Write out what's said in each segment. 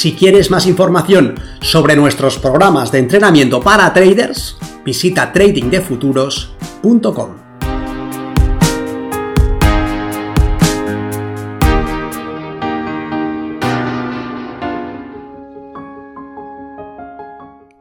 Si quieres más información sobre nuestros programas de entrenamiento para traders, visita tradingdefuturos.com.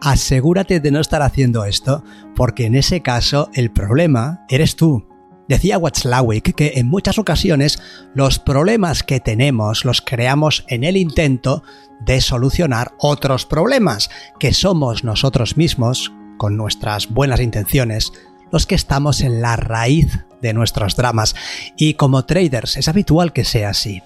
Asegúrate de no estar haciendo esto, porque en ese caso el problema eres tú. Decía Watzlawick que en muchas ocasiones los problemas que tenemos los creamos en el intento de solucionar otros problemas, que somos nosotros mismos, con nuestras buenas intenciones, los que estamos en la raíz de nuestros dramas. Y como traders es habitual que sea así.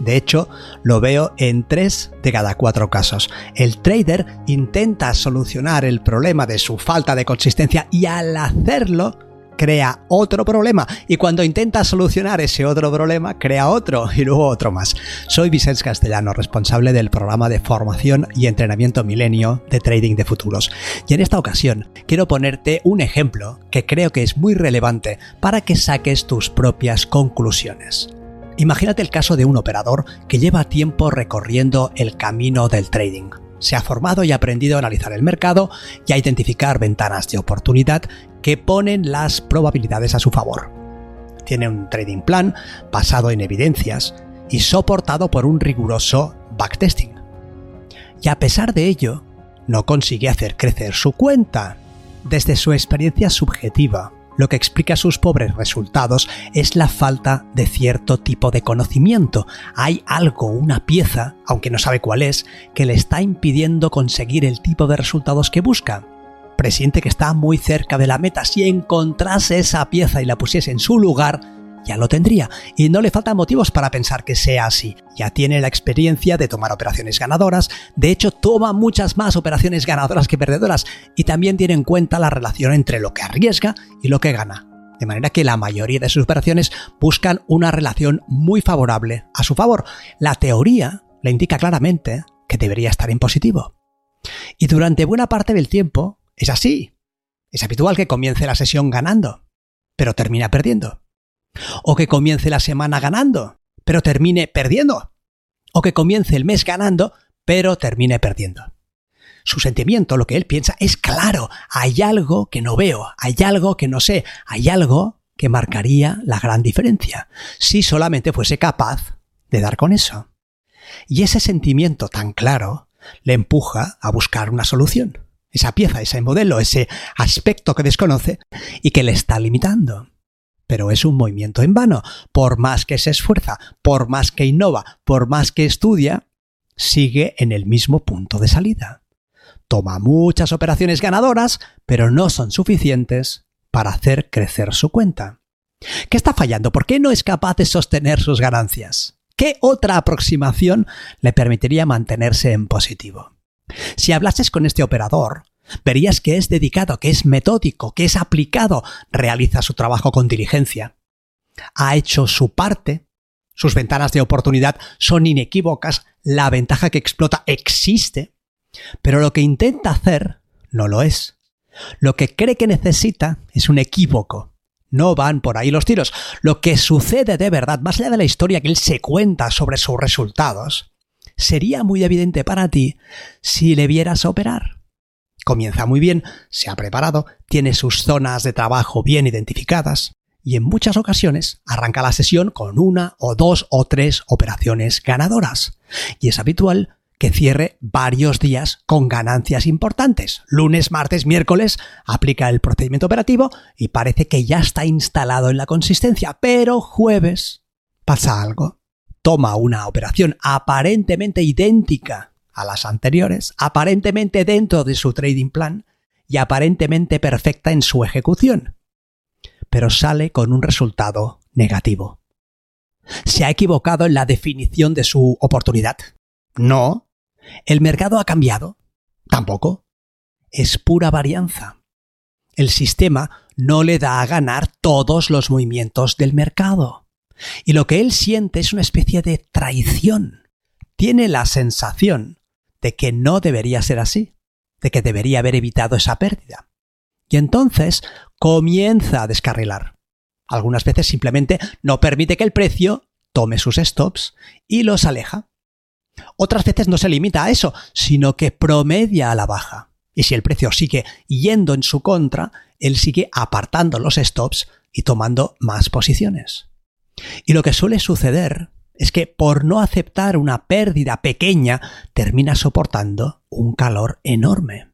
De hecho, lo veo en tres de cada cuatro casos. El trader intenta solucionar el problema de su falta de consistencia y al hacerlo, crea otro problema y cuando intenta solucionar ese otro problema crea otro y luego otro más. Soy Vicente Castellano, responsable del programa de formación y entrenamiento milenio de trading de futuros. Y en esta ocasión quiero ponerte un ejemplo que creo que es muy relevante para que saques tus propias conclusiones. Imagínate el caso de un operador que lleva tiempo recorriendo el camino del trading se ha formado y aprendido a analizar el mercado y a identificar ventanas de oportunidad que ponen las probabilidades a su favor. Tiene un trading plan basado en evidencias y soportado por un riguroso backtesting. Y a pesar de ello, no consigue hacer crecer su cuenta. Desde su experiencia subjetiva, lo que explica sus pobres resultados es la falta de cierto tipo de conocimiento. Hay algo, una pieza, aunque no sabe cuál es, que le está impidiendo conseguir el tipo de resultados que busca presiente que está muy cerca de la meta. Si encontrase esa pieza y la pusiese en su lugar, ya lo tendría. Y no le faltan motivos para pensar que sea así. Ya tiene la experiencia de tomar operaciones ganadoras. De hecho, toma muchas más operaciones ganadoras que perdedoras. Y también tiene en cuenta la relación entre lo que arriesga y lo que gana. De manera que la mayoría de sus operaciones buscan una relación muy favorable a su favor. La teoría le indica claramente que debería estar en positivo. Y durante buena parte del tiempo, es así. Es habitual que comience la sesión ganando, pero termina perdiendo. O que comience la semana ganando, pero termine perdiendo. O que comience el mes ganando, pero termine perdiendo. Su sentimiento, lo que él piensa, es claro, hay algo que no veo, hay algo que no sé, hay algo que marcaría la gran diferencia, si solamente fuese capaz de dar con eso. Y ese sentimiento tan claro le empuja a buscar una solución esa pieza, ese modelo, ese aspecto que desconoce y que le está limitando. Pero es un movimiento en vano. Por más que se esfuerza, por más que innova, por más que estudia, sigue en el mismo punto de salida. Toma muchas operaciones ganadoras, pero no son suficientes para hacer crecer su cuenta. ¿Qué está fallando? ¿Por qué no es capaz de sostener sus ganancias? ¿Qué otra aproximación le permitiría mantenerse en positivo? Si hablases con este operador, verías que es dedicado, que es metódico, que es aplicado, realiza su trabajo con diligencia. Ha hecho su parte, sus ventanas de oportunidad son inequívocas, la ventaja que explota existe, pero lo que intenta hacer no lo es. Lo que cree que necesita es un equívoco. No van por ahí los tiros. Lo que sucede de verdad, más allá de la historia que él se cuenta sobre sus resultados, sería muy evidente para ti si le vieras operar. Comienza muy bien, se ha preparado, tiene sus zonas de trabajo bien identificadas y en muchas ocasiones arranca la sesión con una o dos o tres operaciones ganadoras. Y es habitual que cierre varios días con ganancias importantes. Lunes, martes, miércoles aplica el procedimiento operativo y parece que ya está instalado en la consistencia, pero jueves pasa algo toma una operación aparentemente idéntica a las anteriores, aparentemente dentro de su trading plan y aparentemente perfecta en su ejecución, pero sale con un resultado negativo. ¿Se ha equivocado en la definición de su oportunidad? No. ¿El mercado ha cambiado? Tampoco. Es pura varianza. El sistema no le da a ganar todos los movimientos del mercado. Y lo que él siente es una especie de traición. Tiene la sensación de que no debería ser así, de que debería haber evitado esa pérdida. Y entonces comienza a descarrilar. Algunas veces simplemente no permite que el precio tome sus stops y los aleja. Otras veces no se limita a eso, sino que promedia a la baja. Y si el precio sigue yendo en su contra, él sigue apartando los stops y tomando más posiciones. Y lo que suele suceder es que por no aceptar una pérdida pequeña, termina soportando un calor enorme.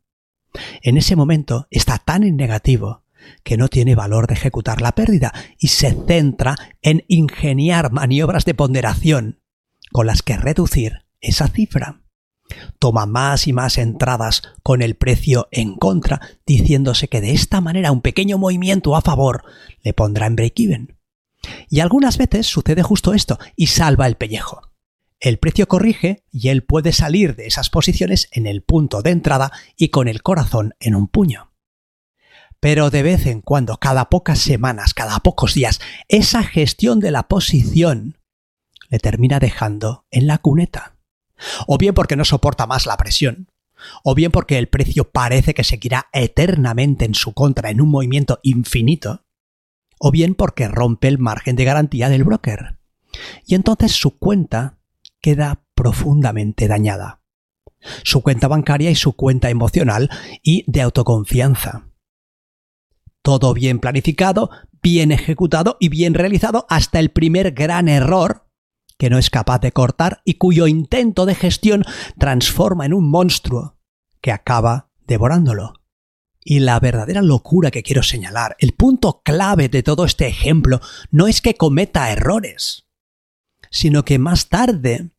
En ese momento está tan en negativo que no tiene valor de ejecutar la pérdida y se centra en ingeniar maniobras de ponderación con las que reducir esa cifra. Toma más y más entradas con el precio en contra, diciéndose que de esta manera un pequeño movimiento a favor le pondrá en break-even. Y algunas veces sucede justo esto y salva el pellejo. El precio corrige y él puede salir de esas posiciones en el punto de entrada y con el corazón en un puño. Pero de vez en cuando, cada pocas semanas, cada pocos días, esa gestión de la posición le termina dejando en la cuneta. O bien porque no soporta más la presión, o bien porque el precio parece que seguirá eternamente en su contra en un movimiento infinito, o bien porque rompe el margen de garantía del broker. Y entonces su cuenta queda profundamente dañada. Su cuenta bancaria y su cuenta emocional y de autoconfianza. Todo bien planificado, bien ejecutado y bien realizado hasta el primer gran error que no es capaz de cortar y cuyo intento de gestión transforma en un monstruo que acaba devorándolo. Y la verdadera locura que quiero señalar, el punto clave de todo este ejemplo, no es que cometa errores, sino que más tarde,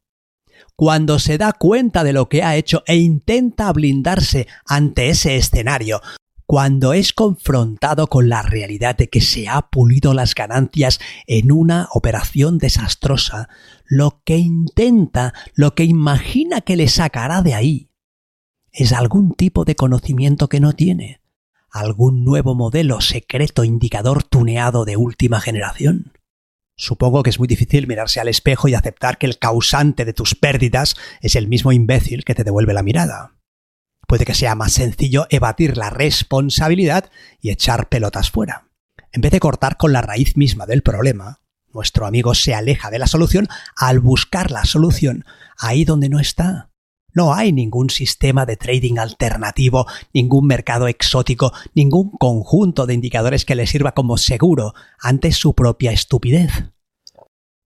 cuando se da cuenta de lo que ha hecho e intenta blindarse ante ese escenario, cuando es confrontado con la realidad de que se ha pulido las ganancias en una operación desastrosa, lo que intenta, lo que imagina que le sacará de ahí, es algún tipo de conocimiento que no tiene, algún nuevo modelo secreto indicador tuneado de última generación. Supongo que es muy difícil mirarse al espejo y aceptar que el causante de tus pérdidas es el mismo imbécil que te devuelve la mirada. Puede que sea más sencillo evadir la responsabilidad y echar pelotas fuera. En vez de cortar con la raíz misma del problema, nuestro amigo se aleja de la solución al buscar la solución ahí donde no está. No hay ningún sistema de trading alternativo, ningún mercado exótico, ningún conjunto de indicadores que le sirva como seguro ante su propia estupidez.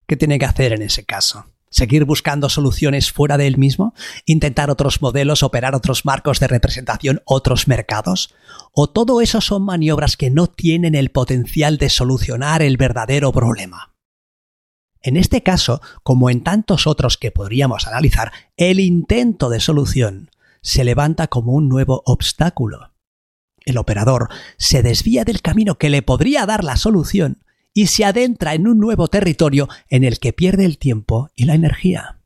¿Qué tiene que hacer en ese caso? ¿Seguir buscando soluciones fuera de él mismo? ¿Intentar otros modelos, operar otros marcos de representación, otros mercados? ¿O todo eso son maniobras que no tienen el potencial de solucionar el verdadero problema? En este caso, como en tantos otros que podríamos analizar, el intento de solución se levanta como un nuevo obstáculo. El operador se desvía del camino que le podría dar la solución y se adentra en un nuevo territorio en el que pierde el tiempo y la energía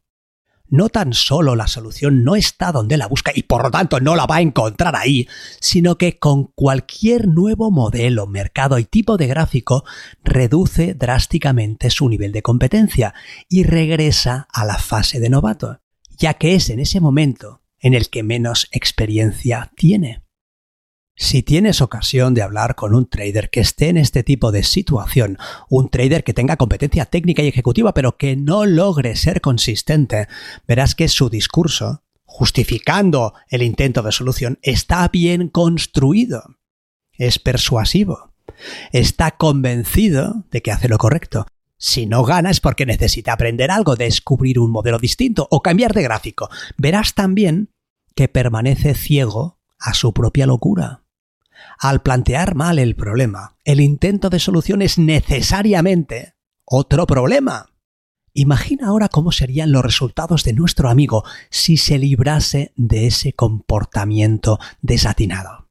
no tan solo la solución no está donde la busca y por lo tanto no la va a encontrar ahí, sino que con cualquier nuevo modelo, mercado y tipo de gráfico reduce drásticamente su nivel de competencia y regresa a la fase de novato, ya que es en ese momento en el que menos experiencia tiene. Si tienes ocasión de hablar con un trader que esté en este tipo de situación, un trader que tenga competencia técnica y ejecutiva pero que no logre ser consistente, verás que su discurso, justificando el intento de solución, está bien construido. Es persuasivo. Está convencido de que hace lo correcto. Si no gana es porque necesita aprender algo, descubrir un modelo distinto o cambiar de gráfico. Verás también que permanece ciego a su propia locura. Al plantear mal el problema, el intento de solución es necesariamente otro problema. Imagina ahora cómo serían los resultados de nuestro amigo si se librase de ese comportamiento desatinado.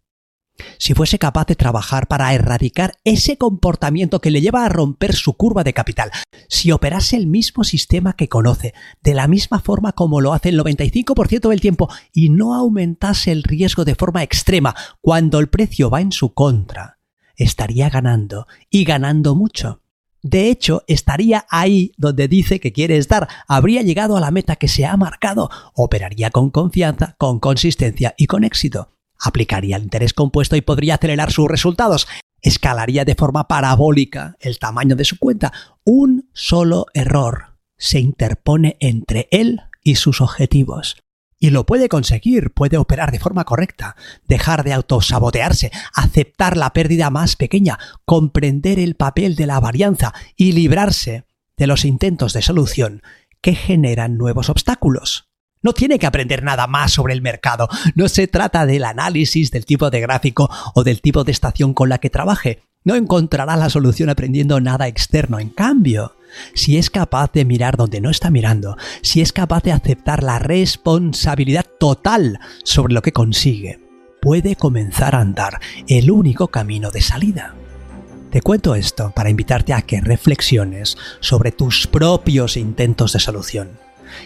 Si fuese capaz de trabajar para erradicar ese comportamiento que le lleva a romper su curva de capital, si operase el mismo sistema que conoce, de la misma forma como lo hace el 95% del tiempo, y no aumentase el riesgo de forma extrema cuando el precio va en su contra, estaría ganando y ganando mucho. De hecho, estaría ahí donde dice que quiere estar, habría llegado a la meta que se ha marcado, operaría con confianza, con consistencia y con éxito aplicaría el interés compuesto y podría acelerar sus resultados. Escalaría de forma parabólica el tamaño de su cuenta. Un solo error se interpone entre él y sus objetivos. Y lo puede conseguir, puede operar de forma correcta, dejar de autosabotearse, aceptar la pérdida más pequeña, comprender el papel de la varianza y librarse de los intentos de solución que generan nuevos obstáculos. No tiene que aprender nada más sobre el mercado. No se trata del análisis del tipo de gráfico o del tipo de estación con la que trabaje. No encontrará la solución aprendiendo nada externo. En cambio, si es capaz de mirar donde no está mirando, si es capaz de aceptar la responsabilidad total sobre lo que consigue, puede comenzar a andar el único camino de salida. Te cuento esto para invitarte a que reflexiones sobre tus propios intentos de solución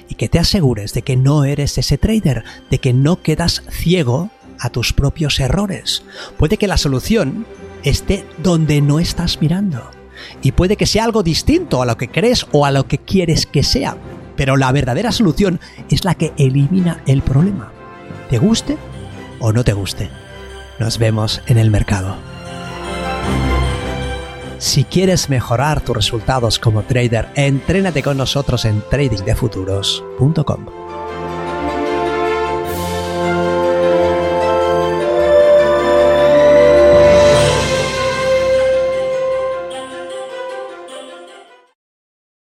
y que te asegures de que no eres ese trader, de que no quedas ciego a tus propios errores. Puede que la solución esté donde no estás mirando. Y puede que sea algo distinto a lo que crees o a lo que quieres que sea. Pero la verdadera solución es la que elimina el problema. ¿Te guste o no te guste? Nos vemos en el mercado. Si quieres mejorar tus resultados como trader, entrénate con nosotros en tradingdefuturos.com.